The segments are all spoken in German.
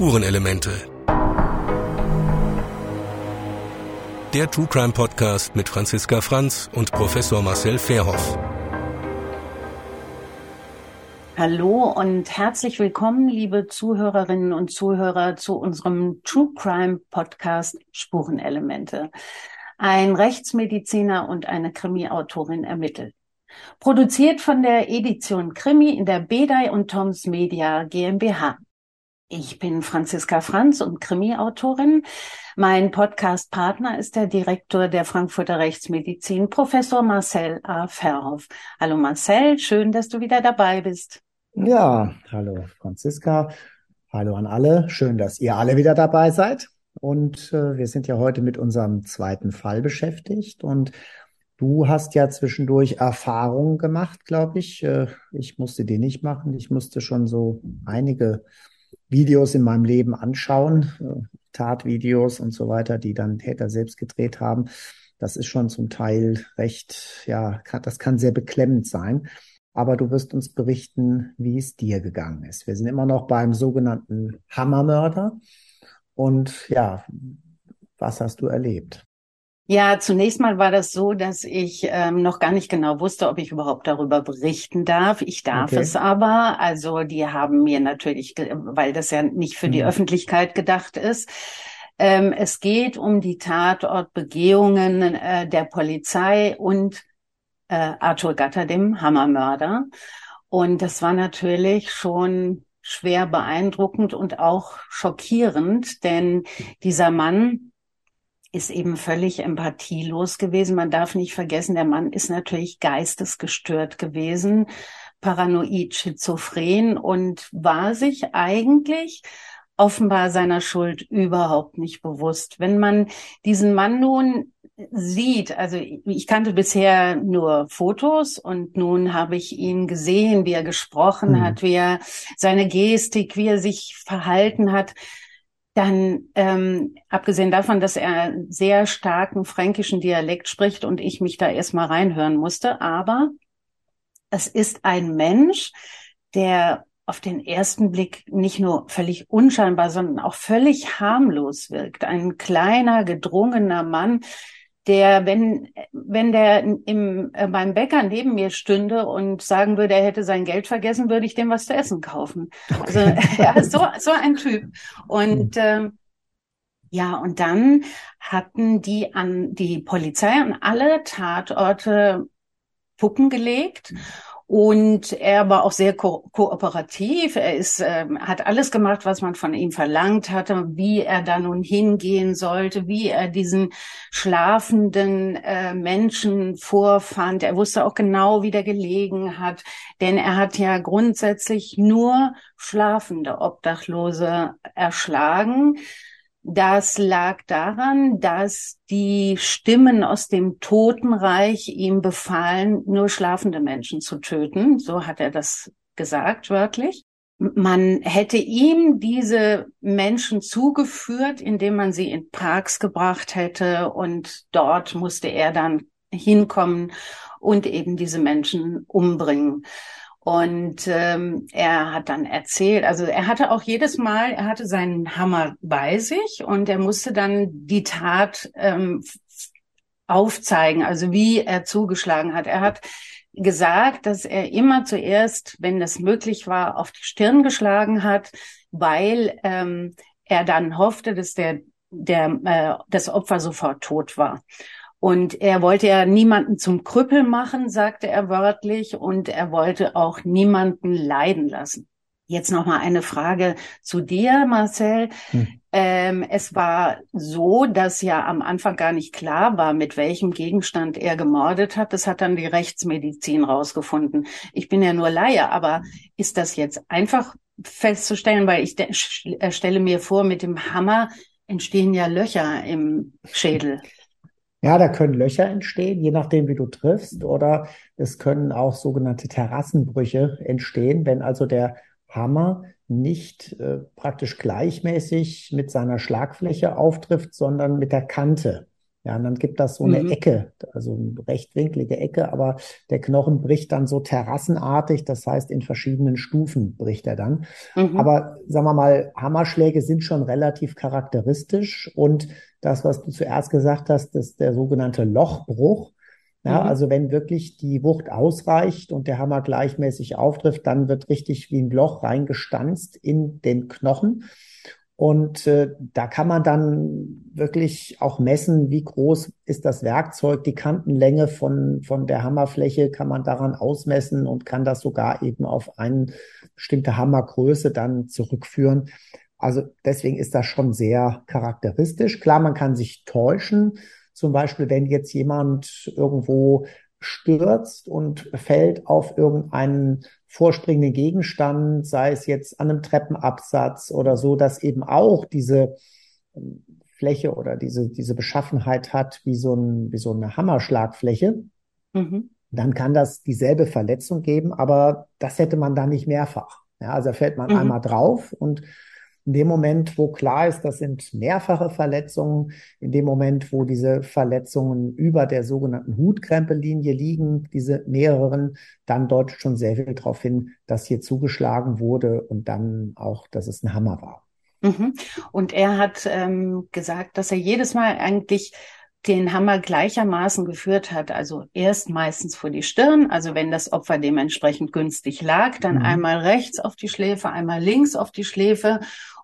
Spurenelemente. Der True Crime Podcast mit Franziska Franz und Professor Marcel Fairhoff. Hallo und herzlich willkommen, liebe Zuhörerinnen und Zuhörer, zu unserem True Crime Podcast Spurenelemente. Ein Rechtsmediziner und eine Krimi-Autorin ermittelt. Produziert von der Edition Krimi in der Bedei und Toms Media GmbH. Ich bin Franziska Franz und Krimi-Autorin. Mein Podcast-Partner ist der Direktor der Frankfurter Rechtsmedizin, Professor Marcel A. Verhoff. Hallo Marcel, schön, dass du wieder dabei bist. Ja, hallo Franziska, hallo an alle. Schön, dass ihr alle wieder dabei seid. Und äh, wir sind ja heute mit unserem zweiten Fall beschäftigt. Und du hast ja zwischendurch Erfahrungen gemacht, glaube ich. Äh, ich musste die nicht machen. Ich musste schon so einige Videos in meinem Leben anschauen, äh, Tatvideos und so weiter, die dann Täter selbst gedreht haben. Das ist schon zum Teil recht, ja, kann, das kann sehr beklemmend sein. Aber du wirst uns berichten, wie es dir gegangen ist. Wir sind immer noch beim sogenannten Hammermörder. Und ja, was hast du erlebt? Ja, zunächst mal war das so, dass ich ähm, noch gar nicht genau wusste, ob ich überhaupt darüber berichten darf. Ich darf okay. es aber. Also die haben mir natürlich, weil das ja nicht für mhm. die Öffentlichkeit gedacht ist. Ähm, es geht um die Tatortbegehungen äh, der Polizei und äh, Arthur Gatter, dem Hammermörder. Und das war natürlich schon schwer beeindruckend und auch schockierend, denn dieser Mann, ist eben völlig empathielos gewesen. Man darf nicht vergessen, der Mann ist natürlich geistesgestört gewesen, paranoid, schizophren und war sich eigentlich offenbar seiner Schuld überhaupt nicht bewusst. Wenn man diesen Mann nun sieht, also ich kannte bisher nur Fotos und nun habe ich ihn gesehen, wie er gesprochen mhm. hat, wie er seine Gestik, wie er sich verhalten hat, dann, ähm, abgesehen davon, dass er sehr starken fränkischen Dialekt spricht und ich mich da erstmal reinhören musste, aber es ist ein Mensch, der auf den ersten Blick nicht nur völlig unscheinbar, sondern auch völlig harmlos wirkt. Ein kleiner, gedrungener Mann, der, wenn, wenn der im, äh, beim Bäcker neben mir stünde und sagen würde, er hätte sein Geld vergessen, würde ich dem was zu essen kaufen. Also ja, so, so ein Typ. Und äh, ja, und dann hatten die an die Polizei an alle Tatorte Puppen gelegt. Und er war auch sehr ko kooperativ. Er ist, äh, hat alles gemacht, was man von ihm verlangt hatte, wie er da nun hingehen sollte, wie er diesen schlafenden äh, Menschen vorfand. Er wusste auch genau, wie der gelegen hat, denn er hat ja grundsätzlich nur schlafende Obdachlose erschlagen. Das lag daran, dass die Stimmen aus dem Totenreich ihm befahlen, nur schlafende Menschen zu töten. So hat er das gesagt, wörtlich. Man hätte ihm diese Menschen zugeführt, indem man sie in Parks gebracht hätte und dort musste er dann hinkommen und eben diese Menschen umbringen. Und ähm, er hat dann erzählt, also er hatte auch jedes Mal, er hatte seinen Hammer bei sich und er musste dann die Tat ähm, aufzeigen, also wie er zugeschlagen hat. Er hat gesagt, dass er immer zuerst, wenn das möglich war, auf die Stirn geschlagen hat, weil ähm, er dann hoffte, dass der, der äh, das Opfer sofort tot war. Und er wollte ja niemanden zum Krüppel machen, sagte er wörtlich, und er wollte auch niemanden leiden lassen. Jetzt noch mal eine Frage zu dir, Marcel. Hm. Ähm, es war so, dass ja am Anfang gar nicht klar war, mit welchem Gegenstand er gemordet hat. Das hat dann die Rechtsmedizin rausgefunden. Ich bin ja nur Laie, aber ist das jetzt einfach festzustellen, weil ich äh, stelle mir vor, mit dem Hammer entstehen ja Löcher im Schädel. Ja, da können Löcher entstehen, je nachdem, wie du triffst, oder es können auch sogenannte Terrassenbrüche entstehen, wenn also der Hammer nicht äh, praktisch gleichmäßig mit seiner Schlagfläche auftrifft, sondern mit der Kante. Ja, und dann gibt das so eine mhm. Ecke, also eine rechtwinklige Ecke, aber der Knochen bricht dann so terrassenartig, das heißt in verschiedenen Stufen bricht er dann. Mhm. Aber sagen wir mal, Hammerschläge sind schon relativ charakteristisch und das, was du zuerst gesagt hast, ist der sogenannte Lochbruch. Ja, mhm. also wenn wirklich die Wucht ausreicht und der Hammer gleichmäßig auftrifft, dann wird richtig wie ein Loch reingestanzt in den Knochen. Und äh, da kann man dann wirklich auch messen, wie groß ist das Werkzeug, die Kantenlänge von, von der Hammerfläche kann man daran ausmessen und kann das sogar eben auf eine bestimmte Hammergröße dann zurückführen. Also deswegen ist das schon sehr charakteristisch. Klar, man kann sich täuschen. Zum Beispiel, wenn jetzt jemand irgendwo stürzt und fällt auf irgendeinen vorspringenden Gegenstand, sei es jetzt an einem Treppenabsatz oder so, dass eben auch diese ähm, Fläche oder diese, diese Beschaffenheit hat wie so, ein, wie so eine Hammerschlagfläche, mhm. dann kann das dieselbe Verletzung geben, aber das hätte man dann nicht mehrfach. Ja, also fällt man mhm. einmal drauf und in dem Moment, wo klar ist, das sind mehrfache Verletzungen, in dem Moment, wo diese Verletzungen über der sogenannten Hutkrempellinie liegen, diese mehreren, dann deutet schon sehr viel darauf hin, dass hier zugeschlagen wurde und dann auch, dass es ein Hammer war. Mhm. Und er hat ähm, gesagt, dass er jedes Mal eigentlich den Hammer gleichermaßen geführt hat. Also erst meistens vor die Stirn, also wenn das Opfer dementsprechend günstig lag, dann mhm. einmal rechts auf die Schläfe, einmal links auf die Schläfe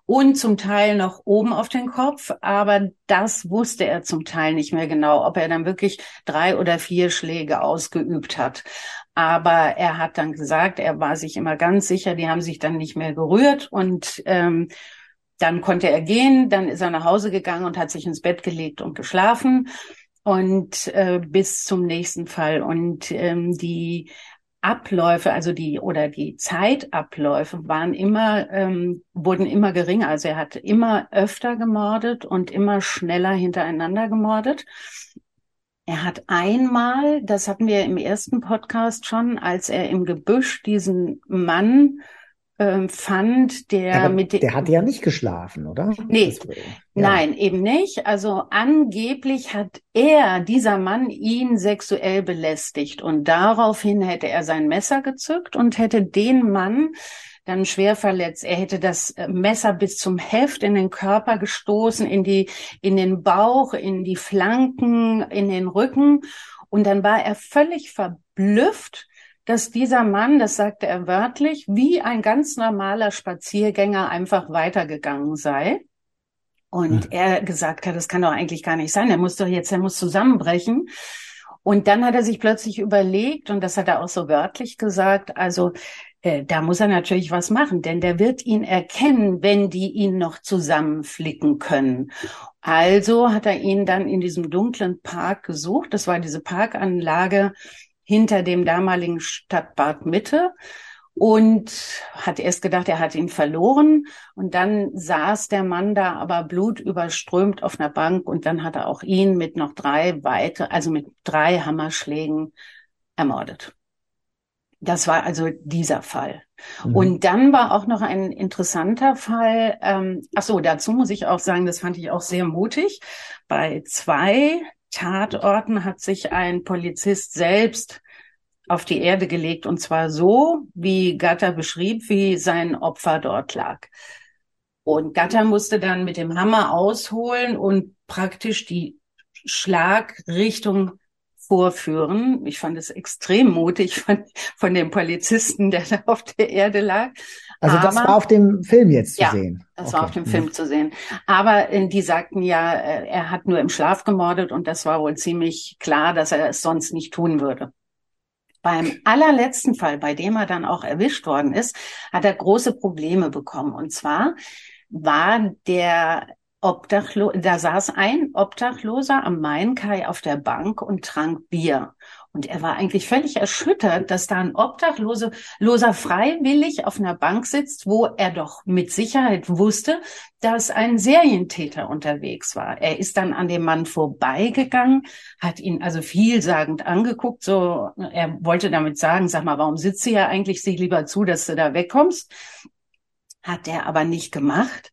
und zum Teil noch oben auf den Kopf. Aber das wusste er zum Teil nicht mehr genau, ob er dann wirklich drei oder vier Schläge ausgeübt hat. Aber er hat dann gesagt, er war sich immer ganz sicher, die haben sich dann nicht mehr gerührt und ähm, dann konnte er gehen, dann ist er nach Hause gegangen und hat sich ins Bett gelegt und geschlafen und äh, bis zum nächsten Fall. Und ähm, die Abläufe, also die oder die Zeitabläufe waren immer, ähm, wurden immer geringer. Also er hat immer öfter gemordet und immer schneller hintereinander gemordet. Er hat einmal, das hatten wir im ersten Podcast schon, als er im Gebüsch diesen Mann ähm, fand, der Aber mit der hat ja nicht geschlafen, oder? Nee, das, ja. nein, eben nicht. Also angeblich hat er, dieser Mann, ihn sexuell belästigt und daraufhin hätte er sein Messer gezückt und hätte den Mann dann schwer verletzt. Er hätte das äh, Messer bis zum Heft in den Körper gestoßen, in die, in den Bauch, in die Flanken, in den Rücken. Und dann war er völlig verblüfft, dass dieser Mann, das sagte er wörtlich, wie ein ganz normaler Spaziergänger einfach weitergegangen sei. Und hm. er gesagt hat, das kann doch eigentlich gar nicht sein. Er muss doch jetzt, er muss zusammenbrechen. Und dann hat er sich plötzlich überlegt, und das hat er auch so wörtlich gesagt, also äh, da muss er natürlich was machen, denn der wird ihn erkennen, wenn die ihn noch zusammenflicken können. Also hat er ihn dann in diesem dunklen Park gesucht. Das war diese Parkanlage hinter dem damaligen Stadtbad Mitte und hat erst gedacht, er hat ihn verloren. Und dann saß der Mann da aber blutüberströmt auf einer Bank und dann hat er auch ihn mit noch drei weitere, also mit drei Hammerschlägen ermordet. Das war also dieser Fall. Mhm. Und dann war auch noch ein interessanter Fall. Ähm, ach so, dazu muss ich auch sagen, das fand ich auch sehr mutig. Bei zwei Tatorten hat sich ein Polizist selbst auf die Erde gelegt und zwar so, wie Gatter beschrieb, wie sein Opfer dort lag. Und Gatter musste dann mit dem Hammer ausholen und praktisch die Schlagrichtung vorführen. Ich fand es extrem mutig von, von dem Polizisten, der da auf der Erde lag. Also das war auf dem Film jetzt zu ja, sehen. Das okay. war auf dem Film mhm. zu sehen. Aber äh, die sagten ja, äh, er hat nur im Schlaf gemordet und das war wohl ziemlich klar, dass er es sonst nicht tun würde. Beim allerletzten Fall, bei dem er dann auch erwischt worden ist, hat er große Probleme bekommen. Und zwar war der Obdachlo da saß ein Obdachloser am Mainkai auf der Bank und trank Bier. Und er war eigentlich völlig erschüttert, dass da ein Obdachloser Loser freiwillig auf einer Bank sitzt, wo er doch mit Sicherheit wusste, dass ein Serientäter unterwegs war. Er ist dann an dem Mann vorbeigegangen, hat ihn also vielsagend angeguckt, so, er wollte damit sagen, sag mal, warum sitzt du ja eigentlich? Sieh lieber zu, dass du da wegkommst. Hat er aber nicht gemacht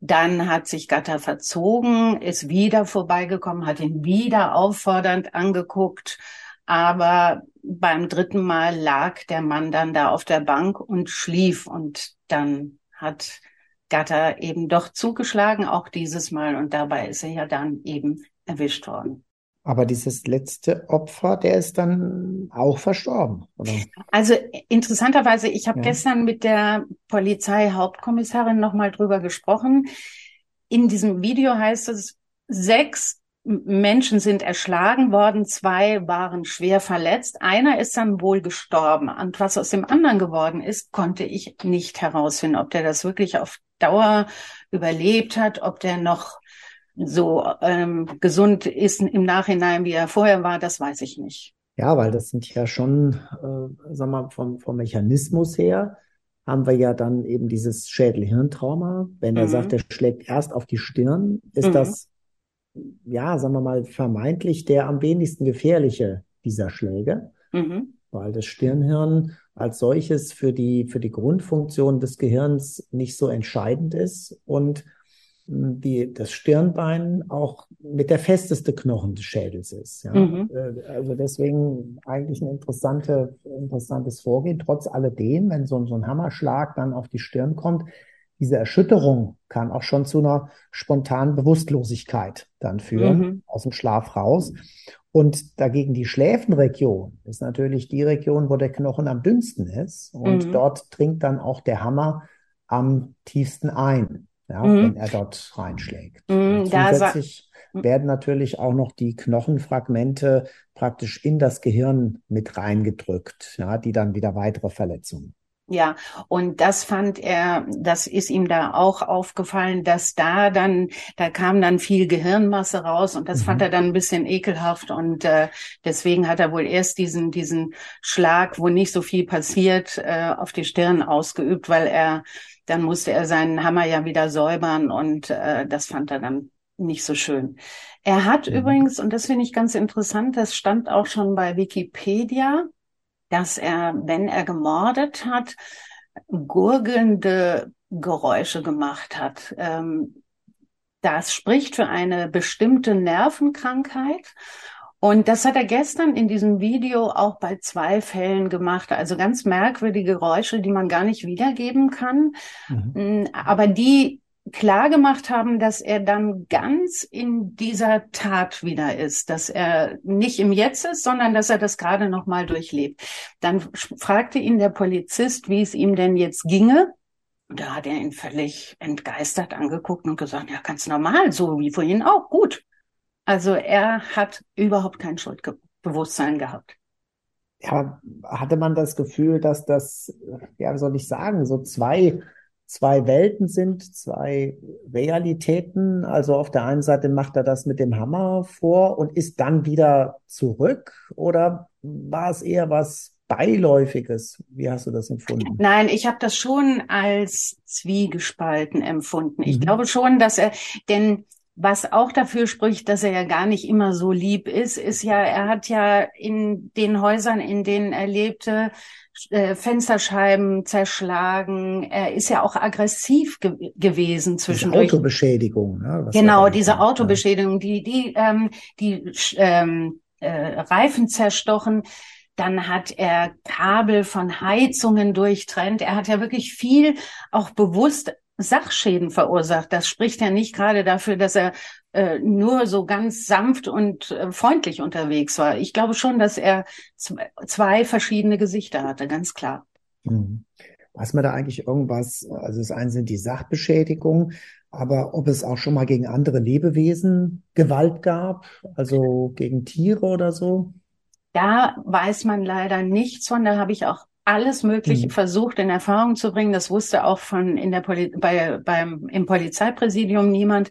Dann hat sich Gatter verzogen, ist wieder vorbeigekommen, hat ihn wieder auffordernd angeguckt. Aber beim dritten Mal lag der Mann dann da auf der Bank und schlief. Und dann hat Gatter eben doch zugeschlagen, auch dieses Mal. Und dabei ist er ja dann eben erwischt worden. Aber dieses letzte Opfer, der ist dann auch verstorben, oder? Also interessanterweise, ich habe ja. gestern mit der Polizeihauptkommissarin nochmal drüber gesprochen. In diesem Video heißt es, sechs Menschen sind erschlagen worden, zwei waren schwer verletzt, einer ist dann wohl gestorben. Und was aus dem anderen geworden ist, konnte ich nicht herausfinden, ob der das wirklich auf Dauer überlebt hat, ob der noch so ähm, gesund ist im Nachhinein, wie er vorher war, das weiß ich nicht. Ja, weil das sind ja schon, äh, sag mal, vom, vom Mechanismus her haben wir ja dann eben dieses Schädel-Hirntrauma. Wenn er mhm. sagt, er schlägt erst auf die Stirn, ist mhm. das, ja, sagen wir mal, vermeintlich der am wenigsten gefährliche dieser Schläge, mhm. weil das Stirnhirn als solches für die, für die Grundfunktion des Gehirns nicht so entscheidend ist und die, das Stirnbein auch mit der festeste Knochen des Schädels ist. Ja? Mhm. Äh, also deswegen eigentlich ein interessante, interessantes Vorgehen. Trotz alledem, wenn so, so ein Hammerschlag dann auf die Stirn kommt, diese Erschütterung kann auch schon zu einer spontanen Bewusstlosigkeit dann führen, mhm. aus dem Schlaf raus. Und dagegen die Schläfenregion ist natürlich die Region, wo der Knochen am dünnsten ist. Und mhm. dort dringt dann auch der Hammer am tiefsten ein ja, mhm. wenn er dort reinschlägt. Mhm, zusätzlich werden natürlich auch noch die Knochenfragmente praktisch in das Gehirn mit reingedrückt, ja, die dann wieder weitere Verletzungen. Ja, und das fand er, das ist ihm da auch aufgefallen, dass da dann, da kam dann viel Gehirnmasse raus und das mhm. fand er dann ein bisschen ekelhaft und äh, deswegen hat er wohl erst diesen diesen Schlag, wo nicht so viel passiert, äh, auf die Stirn ausgeübt, weil er dann musste er seinen Hammer ja wieder säubern und äh, das fand er dann nicht so schön. Er hat mhm. übrigens, und das finde ich ganz interessant, das stand auch schon bei Wikipedia, dass er, wenn er gemordet hat, gurgelnde Geräusche gemacht hat. Ähm, das spricht für eine bestimmte Nervenkrankheit. Und das hat er gestern in diesem Video auch bei zwei Fällen gemacht. Also ganz merkwürdige Geräusche, die man gar nicht wiedergeben kann, mhm. Mm, aber die klar gemacht haben, dass er dann ganz in dieser Tat wieder ist, dass er nicht im Jetzt ist, sondern dass er das gerade noch mal durchlebt. Dann fragte ihn der Polizist, wie es ihm denn jetzt ginge. Da hat er ihn völlig entgeistert angeguckt und gesagt, ja, ganz normal, so wie vorhin auch, gut. Also er hat überhaupt kein Schuldbewusstsein gehabt. Ja, hatte man das Gefühl, dass das, ja, soll ich sagen, so zwei, zwei Welten sind, zwei Realitäten. Also auf der einen Seite macht er das mit dem Hammer vor und ist dann wieder zurück oder war es eher was Beiläufiges. Wie hast du das empfunden? Nein, ich habe das schon als zwiegespalten empfunden. Ich mhm. glaube schon, dass er, denn was auch dafür spricht, dass er ja gar nicht immer so lieb ist, ist ja, er hat ja in den Häusern, in denen er lebte, äh, Fensterscheiben zerschlagen. Er ist ja auch aggressiv ge gewesen zwischendurch. Diese Autobeschädigung. Ne, genau, diese Autobeschädigung, die die ähm, die ähm, äh, Reifen zerstochen. Dann hat er Kabel von Heizungen durchtrennt. Er hat ja wirklich viel auch bewusst Sachschäden verursacht. Das spricht ja nicht gerade dafür, dass er äh, nur so ganz sanft und äh, freundlich unterwegs war. Ich glaube schon, dass er zwei verschiedene Gesichter hatte, ganz klar. Mhm. Weiß man da eigentlich irgendwas? Also das eine sind die Sachbeschädigungen, aber ob es auch schon mal gegen andere Lebewesen Gewalt gab, also gegen Tiere oder so? Da weiß man leider nichts von. Da habe ich auch alles Mögliche mhm. versucht in Erfahrung zu bringen. Das wusste auch von in der Poli bei, beim, im Polizeipräsidium niemand.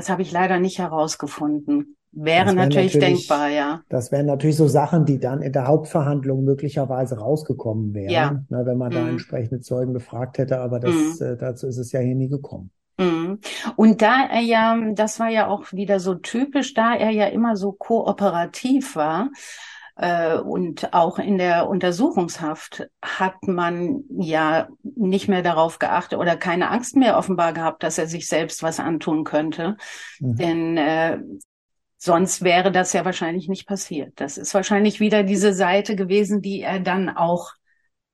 Das habe ich leider nicht herausgefunden. Wäre natürlich, natürlich, denkbar, ja. Das wären natürlich so Sachen, die dann in der Hauptverhandlung möglicherweise rausgekommen wären, ja. ne, wenn man mhm. da entsprechende Zeugen befragt hätte. Aber das, mhm. äh, dazu ist es ja hier nie gekommen. Mhm. Und da er ja, das war ja auch wieder so typisch, da er ja immer so kooperativ war, und auch in der Untersuchungshaft hat man ja nicht mehr darauf geachtet oder keine Angst mehr offenbar gehabt, dass er sich selbst was antun könnte. Mhm. Denn äh, sonst wäre das ja wahrscheinlich nicht passiert. Das ist wahrscheinlich wieder diese Seite gewesen, die er dann auch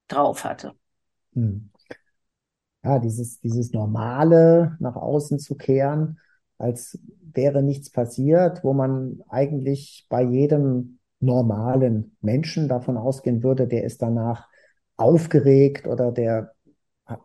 drauf hatte. Mhm. Ja, dieses, dieses Normale nach außen zu kehren, als wäre nichts passiert, wo man eigentlich bei jedem normalen Menschen davon ausgehen würde, der ist danach aufgeregt oder der hat,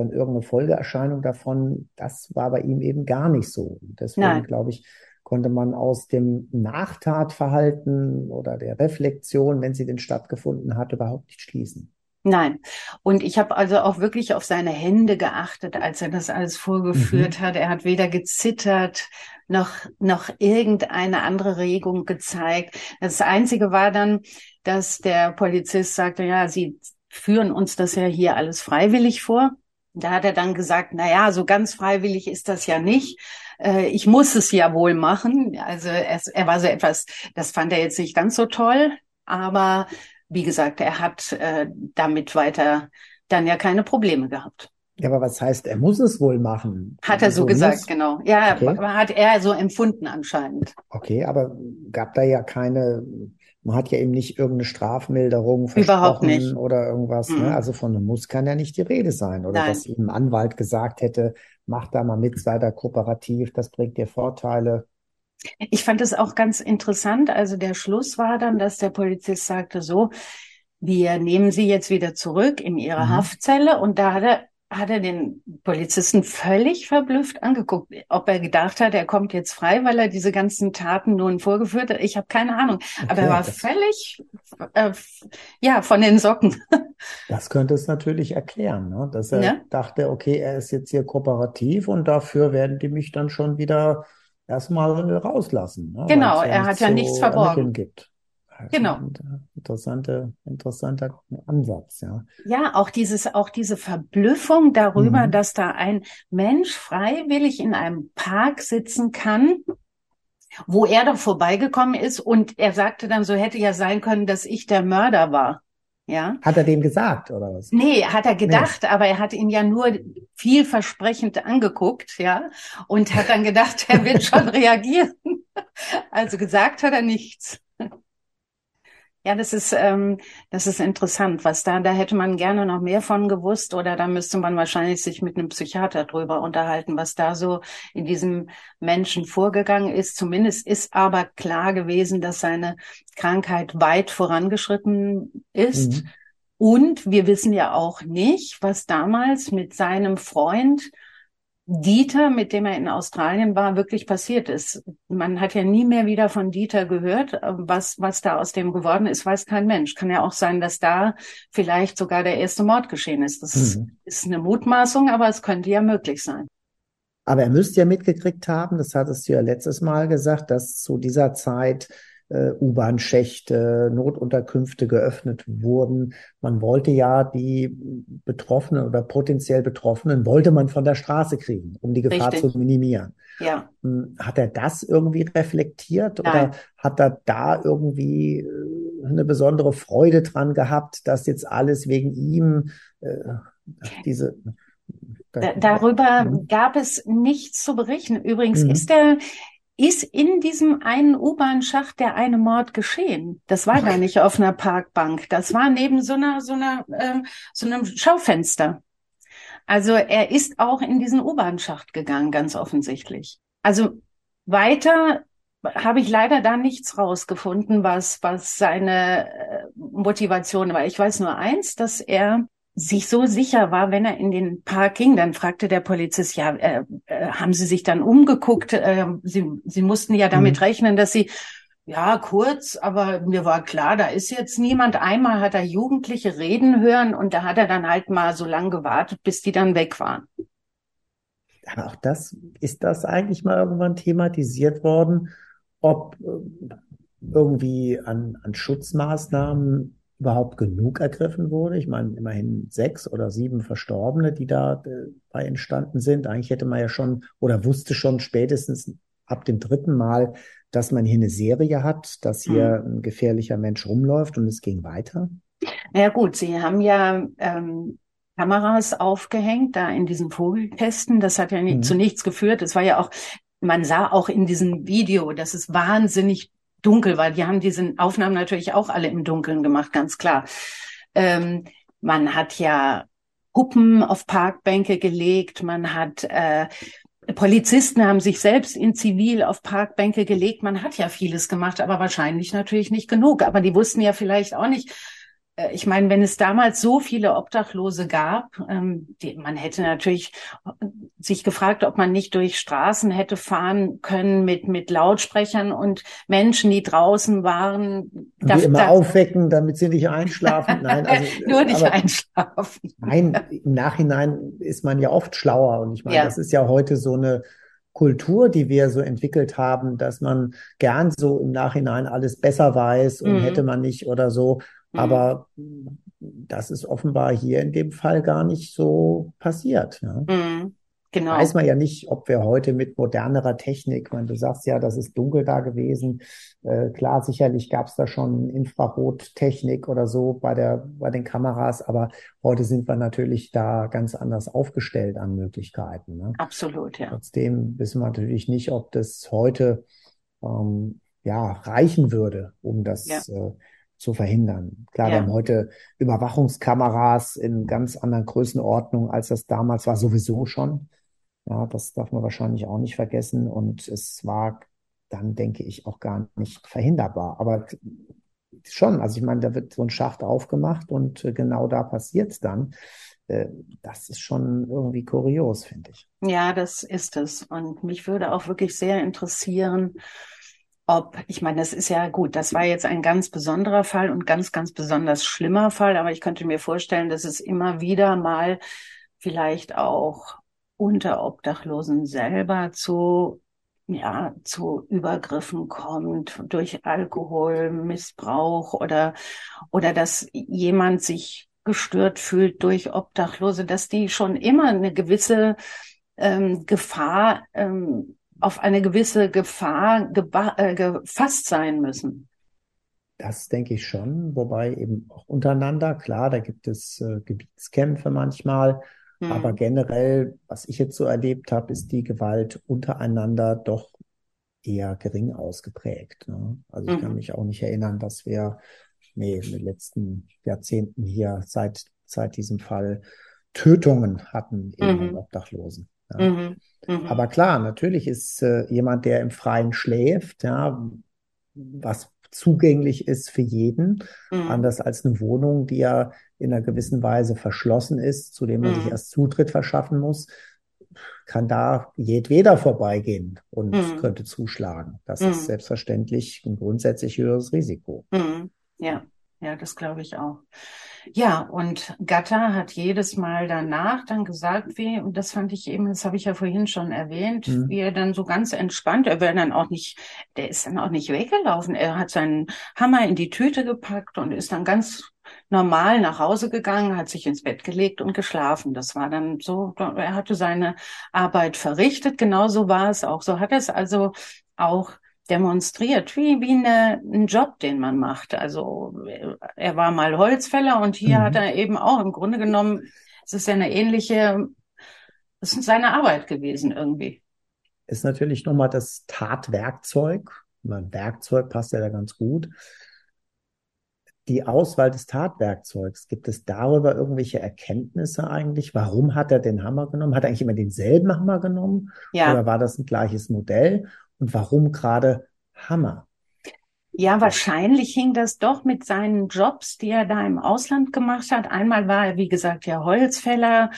dann irgendeine Folgeerscheinung davon. Das war bei ihm eben gar nicht so. Deswegen glaube ich, konnte man aus dem Nachtatverhalten oder der Reflexion, wenn sie denn stattgefunden hat, überhaupt nicht schließen. Nein. Und ich habe also auch wirklich auf seine Hände geachtet, als er das alles vorgeführt mhm. hat. Er hat weder gezittert noch, noch irgendeine andere Regung gezeigt. Das Einzige war dann, dass der Polizist sagte, ja, Sie führen uns das ja hier alles freiwillig vor. Da hat er dann gesagt, na ja, so ganz freiwillig ist das ja nicht. Äh, ich muss es ja wohl machen. Also er, er war so etwas, das fand er jetzt nicht ganz so toll, aber wie gesagt, er hat äh, damit weiter dann ja keine Probleme gehabt. Ja, aber was heißt, er muss es wohl machen? Hat er so, so gesagt, muss? genau. Ja, okay. hat er so empfunden anscheinend. Okay, aber gab da ja keine, man hat ja eben nicht irgendeine Strafmilderung versprochen oder irgendwas. Ne? Mhm. Ne? Also von einem Muss kann ja nicht die Rede sein. Oder Nein. dass ihm ein Anwalt gesagt hätte, mach da mal mit, sei da kooperativ, das bringt dir Vorteile. Ich fand es auch ganz interessant. Also der Schluss war dann, dass der Polizist sagte so, wir nehmen Sie jetzt wieder zurück in Ihre mhm. Haftzelle. Und da hat er, hat er den Polizisten völlig verblüfft angeguckt, ob er gedacht hat, er kommt jetzt frei, weil er diese ganzen Taten nun vorgeführt hat. Ich habe keine Ahnung. Okay, Aber er war völlig, äh, ja, von den Socken. Das könnte es natürlich erklären, ne? dass er ja? dachte, okay, er ist jetzt hier kooperativ und dafür werden die mich dann schon wieder erstmal rauslassen. Ne? Genau, er hat ja so nichts verborgen. Gibt. Genau. Interessante, interessanter Ansatz, ja. Ja, auch dieses, auch diese Verblüffung darüber, mhm. dass da ein Mensch freiwillig in einem Park sitzen kann, wo er doch vorbeigekommen ist und er sagte dann, so hätte ja sein können, dass ich der Mörder war. Ja. Hat er dem gesagt oder was? Nee, hat er gedacht, nee. aber er hat ihn ja nur vielversprechend angeguckt, ja, und hat dann gedacht, er wird schon reagieren. Also gesagt hat er nichts. Ja, das ist, ähm, das ist interessant, was da, da hätte man gerne noch mehr von gewusst oder da müsste man wahrscheinlich sich mit einem Psychiater drüber unterhalten, was da so in diesem Menschen vorgegangen ist. Zumindest ist aber klar gewesen, dass seine Krankheit weit vorangeschritten ist. Mhm. Und wir wissen ja auch nicht, was damals mit seinem Freund Dieter, mit dem er in Australien war, wirklich passiert ist. Man hat ja nie mehr wieder von Dieter gehört. Was, was da aus dem geworden ist, weiß kein Mensch. Kann ja auch sein, dass da vielleicht sogar der erste Mord geschehen ist. Das mhm. ist eine Mutmaßung, aber es könnte ja möglich sein. Aber er müsste ja mitgekriegt haben, das hattest du ja letztes Mal gesagt, dass zu dieser Zeit äh, U-Bahn-Schächte, Notunterkünfte geöffnet wurden. Man wollte ja die Betroffenen oder potenziell Betroffenen, wollte man von der Straße kriegen, um die Gefahr Richtig. zu minimieren. Ja. Hm, hat er das irgendwie reflektiert Nein. oder hat er da irgendwie äh, eine besondere Freude dran gehabt, dass jetzt alles wegen ihm äh, diese Darüber mhm. gab es nichts zu berichten. Übrigens mhm. ist er ist in diesem einen U-Bahn-Schacht der eine Mord geschehen. Das war gar nicht auf einer Parkbank. Das war neben so einer, so einer, äh, so einem Schaufenster. Also er ist auch in diesen U-Bahn-Schacht gegangen, ganz offensichtlich. Also weiter habe ich leider da nichts rausgefunden, was, was seine äh, Motivation war. Ich weiß nur eins, dass er sich so sicher war, wenn er in den Park ging, dann fragte der Polizist, ja, äh, äh, haben Sie sich dann umgeguckt? Äh, Sie, Sie mussten ja damit mhm. rechnen, dass Sie, ja, kurz, aber mir war klar, da ist jetzt niemand. Einmal hat er Jugendliche reden hören und da hat er dann halt mal so lange gewartet, bis die dann weg waren. Aber auch das, ist das eigentlich mal irgendwann thematisiert worden, ob äh, irgendwie an, an Schutzmaßnahmen überhaupt genug ergriffen wurde. Ich meine, immerhin sechs oder sieben Verstorbene, die dabei entstanden sind. Eigentlich hätte man ja schon oder wusste schon spätestens ab dem dritten Mal, dass man hier eine Serie hat, dass hier mhm. ein gefährlicher Mensch rumläuft und es ging weiter? Ja gut, Sie haben ja ähm, Kameras aufgehängt da in diesen Vogelkästen. Das hat ja nicht, mhm. zu nichts geführt. Es war ja auch, man sah auch in diesem Video, dass es wahnsinnig dunkel war. Die haben diese Aufnahmen natürlich auch alle im Dunkeln gemacht, ganz klar. Ähm, man hat ja Puppen auf Parkbänke gelegt, man hat äh, Polizisten haben sich selbst in Zivil auf Parkbänke gelegt. Man hat ja vieles gemacht, aber wahrscheinlich natürlich nicht genug. Aber die wussten ja vielleicht auch nicht, ich meine, wenn es damals so viele Obdachlose gab, ähm, die, man hätte natürlich äh, sich gefragt, ob man nicht durch Straßen hätte fahren können mit mit Lautsprechern und Menschen, die draußen waren. Die immer da, aufwecken, damit sie nicht einschlafen. Nein, also, nur nicht aber, einschlafen. Nein, im Nachhinein ist man ja oft schlauer und ich meine, ja. das ist ja heute so eine Kultur, die wir so entwickelt haben, dass man gern so im Nachhinein alles besser weiß und mhm. hätte man nicht oder so. Mhm. Aber das ist offenbar hier in dem Fall gar nicht so passiert. Ja. Mhm. Genau. Weiß man ja nicht, ob wir heute mit modernerer Technik, wenn du sagst ja, das ist dunkel da gewesen. Äh, klar, sicherlich gab es da schon Infrarottechnik oder so bei der bei den Kameras, aber heute sind wir natürlich da ganz anders aufgestellt an Möglichkeiten. Ne? Absolut, ja. Trotzdem wissen wir natürlich nicht, ob das heute ähm, ja reichen würde, um das ja. äh, zu verhindern. Klar, ja. wir haben heute Überwachungskameras in ganz anderen Größenordnungen, als das damals war, sowieso schon. Ja, das darf man wahrscheinlich auch nicht vergessen. Und es war dann, denke ich, auch gar nicht verhinderbar. Aber schon, also ich meine, da wird so ein Schacht aufgemacht und äh, genau da passiert es dann. Äh, das ist schon irgendwie kurios, finde ich. Ja, das ist es. Und mich würde auch wirklich sehr interessieren, ob, ich meine, das ist ja gut, das war jetzt ein ganz besonderer Fall und ganz, ganz besonders schlimmer Fall, aber ich könnte mir vorstellen, dass es immer wieder mal vielleicht auch unter Obdachlosen selber zu ja, zu Übergriffen kommt durch Alkoholmissbrauch oder, oder dass jemand sich gestört fühlt durch Obdachlose, dass die schon immer eine gewisse ähm, Gefahr ähm, auf eine gewisse Gefahr äh, gefasst sein müssen. Das denke ich schon, wobei eben auch untereinander, klar, da gibt es äh, Gebietskämpfe manchmal, mhm. aber generell, was ich jetzt so erlebt habe, ist die Gewalt untereinander doch eher gering ausgeprägt. Ne? Also ich mhm. kann mich auch nicht erinnern, dass wir nee, in den letzten Jahrzehnten hier seit, seit diesem Fall Tötungen hatten in mhm. Obdachlosen. Ja. Mhm. Mhm. Aber klar, natürlich ist äh, jemand, der im Freien schläft, ja, was zugänglich ist für jeden, mhm. anders als eine Wohnung, die ja in einer gewissen Weise verschlossen ist, zu dem man sich mhm. erst Zutritt verschaffen muss, kann da jedweder vorbeigehen und mhm. könnte zuschlagen. Das ist mhm. selbstverständlich ein grundsätzlich höheres Risiko. Ja, ja, das glaube ich auch. Ja, und Gatter hat jedes Mal danach dann gesagt, wie, und das fand ich eben, das habe ich ja vorhin schon erwähnt, mhm. wie er dann so ganz entspannt, er wäre dann auch nicht, der ist dann auch nicht weggelaufen. Er hat seinen Hammer in die Tüte gepackt und ist dann ganz normal nach Hause gegangen, hat sich ins Bett gelegt und geschlafen. Das war dann so, er hatte seine Arbeit verrichtet. Genauso war es auch. So hat er es also auch demonstriert, wie, wie eine, ein Job, den man macht. Also er war mal Holzfäller und hier mhm. hat er eben auch im Grunde genommen, es ist ja eine ähnliche, es ist seine Arbeit gewesen irgendwie. Ist natürlich nochmal das Tatwerkzeug. Mein Werkzeug passt ja da ganz gut. Die Auswahl des Tatwerkzeugs, gibt es darüber irgendwelche Erkenntnisse eigentlich? Warum hat er den Hammer genommen? Hat er eigentlich immer denselben Hammer genommen? Ja. Oder war das ein gleiches Modell? Und warum gerade Hammer? Ja, wahrscheinlich hing das doch mit seinen Jobs, die er da im Ausland gemacht hat. Einmal war er, wie gesagt, ja Holzfäller.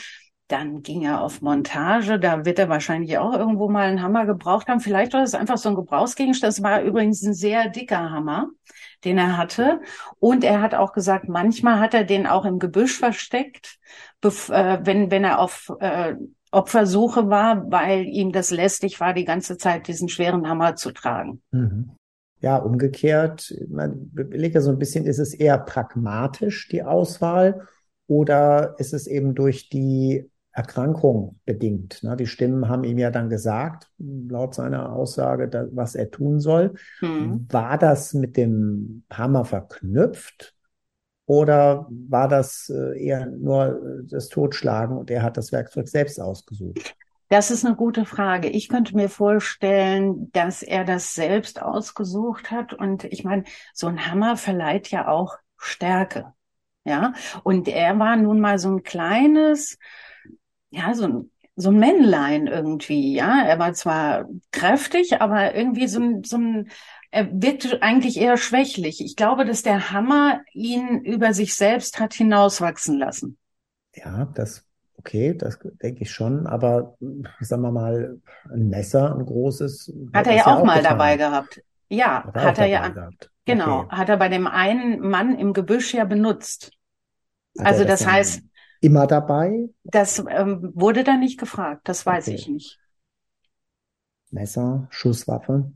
Dann ging er auf Montage. Da wird er wahrscheinlich auch irgendwo mal einen Hammer gebraucht haben. Vielleicht war es einfach so ein Gebrauchsgegenstand. Das war übrigens ein sehr dicker Hammer, den er hatte. Und er hat auch gesagt, manchmal hat er den auch im Gebüsch versteckt, äh, wenn, wenn er auf äh, Opfersuche war, weil ihm das lästig war, die ganze Zeit diesen schweren Hammer zu tragen. Mhm. Ja, umgekehrt, man überlegt ja so ein bisschen, ist es eher pragmatisch, die Auswahl, oder ist es eben durch die Erkrankung bedingt. Ne? Die Stimmen haben ihm ja dann gesagt, laut seiner Aussage, was er tun soll. Mhm. War das mit dem Hammer verknüpft oder war das äh, eher nur das Totschlagen und er hat das Werkzeug selbst ausgesucht? Das ist eine gute Frage. Ich könnte mir vorstellen, dass er das selbst ausgesucht hat. Und ich meine, so ein Hammer verleiht ja auch Stärke. Ja, und er war nun mal so ein kleines, ja, so ein, so ein Männlein irgendwie, ja. Er war zwar kräftig, aber irgendwie so ein, so ein, er wirkte eigentlich eher schwächlich. Ich glaube, dass der Hammer ihn über sich selbst hat hinauswachsen lassen. Ja, das okay, das denke ich schon, aber sagen wir mal, ein Messer, ein großes. Hat er ja auch, auch mal getan. dabei gehabt. Ja, hat er, hat er ja. Gehabt. Genau, okay. hat er bei dem einen Mann im Gebüsch ja benutzt. Hat also das, das heißt. Immer dabei? Das ähm, wurde da nicht gefragt, das weiß okay. ich nicht. Messer, Schusswaffe?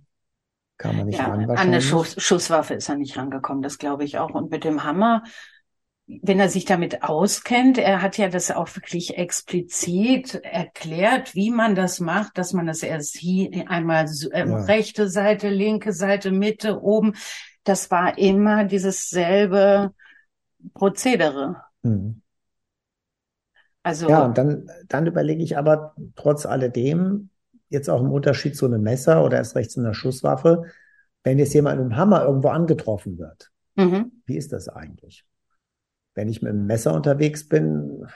Kam man nicht ja, ran? An eine Schuss, Schusswaffe ist er nicht rangekommen, das glaube ich auch. Und mit dem Hammer wenn er sich damit auskennt, er hat ja das auch wirklich explizit erklärt, wie man das macht, dass man das erst hier einmal äh, ja. rechte Seite, linke Seite, Mitte, oben. Das war immer dieses selbe Prozedere. Mhm. Also ja, und dann, dann überlege ich aber trotz alledem, jetzt auch im Unterschied zu einem Messer oder erst rechts einer Schusswaffe, wenn jetzt jemand mit einem Hammer irgendwo angetroffen wird, mhm. wie ist das eigentlich? wenn ich mit einem Messer unterwegs bin,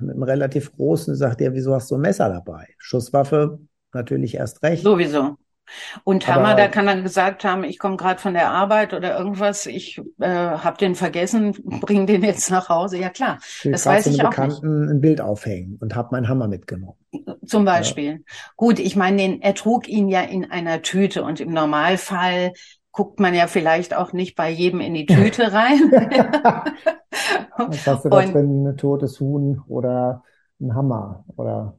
mit einem relativ großen, sagt er, wieso hast du ein Messer dabei? Schusswaffe natürlich erst recht. Sowieso. Und Aber, Hammer, da kann er gesagt haben, ich komme gerade von der Arbeit oder irgendwas, ich äh, habe den vergessen, bring den jetzt nach Hause. Ja klar, das weiß ich auch Bekannten nicht. ein Bild aufhängen und habe meinen Hammer mitgenommen. Zum Beispiel. Ja. Gut, ich meine, er trug ihn ja in einer Tüte und im Normalfall guckt man ja vielleicht auch nicht bei jedem in die Tüte rein. Was hast du da drin? Ein totes Huhn oder ein Hammer oder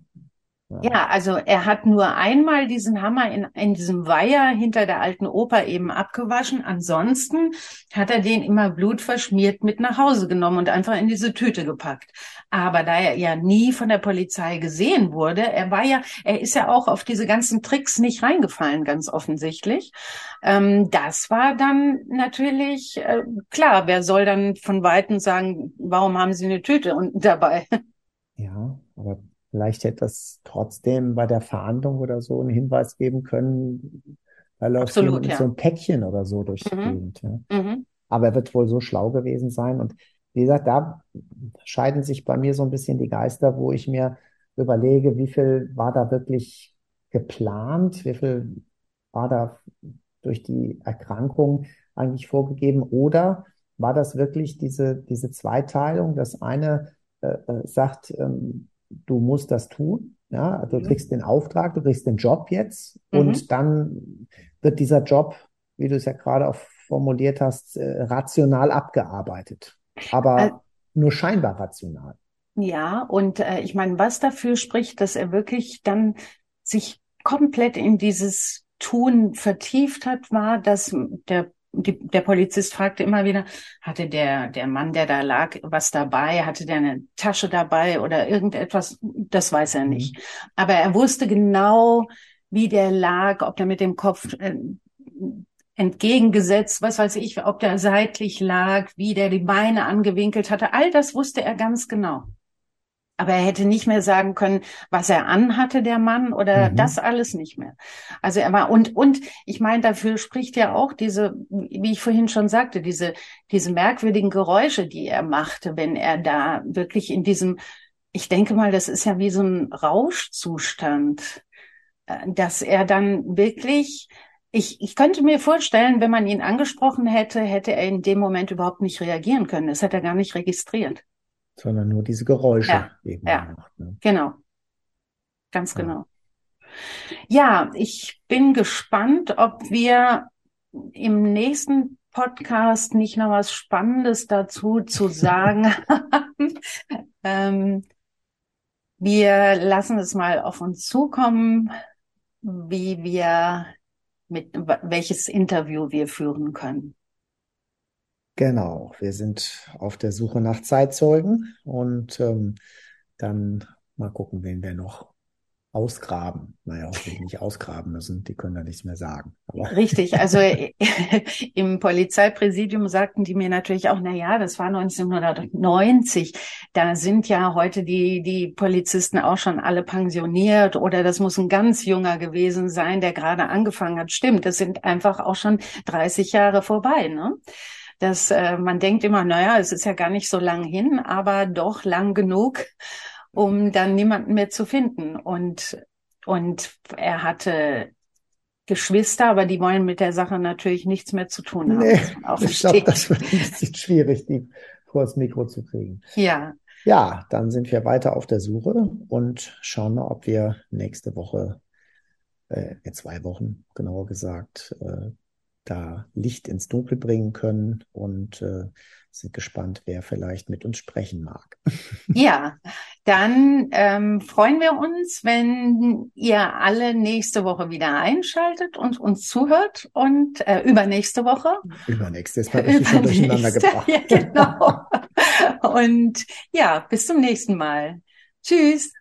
ja. also er hat nur einmal diesen Hammer in, in diesem Weiher hinter der alten Oper eben abgewaschen. Ansonsten hat er den immer blutverschmiert mit nach Hause genommen und einfach in diese Tüte gepackt. Aber da er ja nie von der Polizei gesehen wurde, er war ja, er ist ja auch auf diese ganzen Tricks nicht reingefallen, ganz offensichtlich. Ähm, das war dann natürlich äh, klar. Wer soll dann von Weitem sagen, warum haben Sie eine Tüte unten dabei? Ja, aber Vielleicht hätte das trotzdem bei der Fahndung oder so einen Hinweis geben können, da läuft Absolut, ja. so ein Päckchen oder so durch die mhm. Gegend. Ja. Mhm. Aber er wird wohl so schlau gewesen sein. Und wie gesagt, da scheiden sich bei mir so ein bisschen die Geister, wo ich mir überlege, wie viel war da wirklich geplant, wie viel war da durch die Erkrankung eigentlich vorgegeben oder war das wirklich diese, diese Zweiteilung? Das eine äh, äh sagt, ähm, du musst das tun. Ja, du mhm. kriegst den Auftrag, du kriegst den Job jetzt mhm. und dann wird dieser Job, wie du es ja gerade auch formuliert hast, äh, rational abgearbeitet. Aber also, nur scheinbar rational. Ja, und äh, ich meine, was dafür spricht, dass er wirklich dann sich komplett in dieses Tun vertieft hat, war, dass der die, der Polizist fragte immer wieder, hatte der, der Mann, der da lag, was dabei? Hatte der eine Tasche dabei oder irgendetwas? Das weiß er nicht. Mhm. Aber er wusste genau, wie der lag, ob der mit dem Kopf äh, entgegengesetzt, was weiß ich, ob der seitlich lag, wie der die Beine angewinkelt hatte. All das wusste er ganz genau. Aber er hätte nicht mehr sagen können, was er anhatte, der Mann, oder mhm. das alles nicht mehr. Also er war, und, und ich meine, dafür spricht ja auch diese, wie ich vorhin schon sagte, diese, diese merkwürdigen Geräusche, die er machte, wenn er da wirklich in diesem, ich denke mal, das ist ja wie so ein Rauschzustand, äh, dass er dann wirklich, ich, ich könnte mir vorstellen, wenn man ihn angesprochen hätte, hätte er in dem Moment überhaupt nicht reagieren können. Das hat er gar nicht registriert sondern nur diese Geräusche ja, eben ja, gemacht. Ne? Genau. Ganz genau. Ja, ich bin gespannt, ob wir im nächsten Podcast nicht noch was Spannendes dazu zu sagen haben. ähm, wir lassen es mal auf uns zukommen, wie wir mit welches Interview wir führen können. Genau, wir sind auf der Suche nach Zeitzeugen und ähm, dann mal gucken, wen wir noch ausgraben. Naja, hoffentlich nicht ausgraben müssen, die können da nichts mehr sagen. Aber Richtig, also im Polizeipräsidium sagten die mir natürlich auch, na ja, das war 1990. Da sind ja heute die, die Polizisten auch schon alle pensioniert oder das muss ein ganz junger gewesen sein, der gerade angefangen hat. Stimmt, das sind einfach auch schon 30 Jahre vorbei, ne? Dass äh, man denkt immer, naja, es ist ja gar nicht so lang hin, aber doch lang genug, um dann niemanden mehr zu finden. Und, und er hatte Geschwister, aber die wollen mit der Sache natürlich nichts mehr zu tun haben. Nee, ich glaube, das wird ein bisschen schwierig, die vor das Mikro zu kriegen. Ja. Ja, dann sind wir weiter auf der Suche und schauen mal, ob wir nächste Woche, äh, in zwei Wochen genauer gesagt, äh, da Licht ins Dunkel bringen können und äh, sind gespannt, wer vielleicht mit uns sprechen mag. Ja, dann ähm, freuen wir uns, wenn ihr alle nächste Woche wieder einschaltet und uns zuhört und äh, übernächste Woche. Übernächste ist mal richtig schon durcheinander gebracht. Ja, genau. und ja, bis zum nächsten Mal. Tschüss.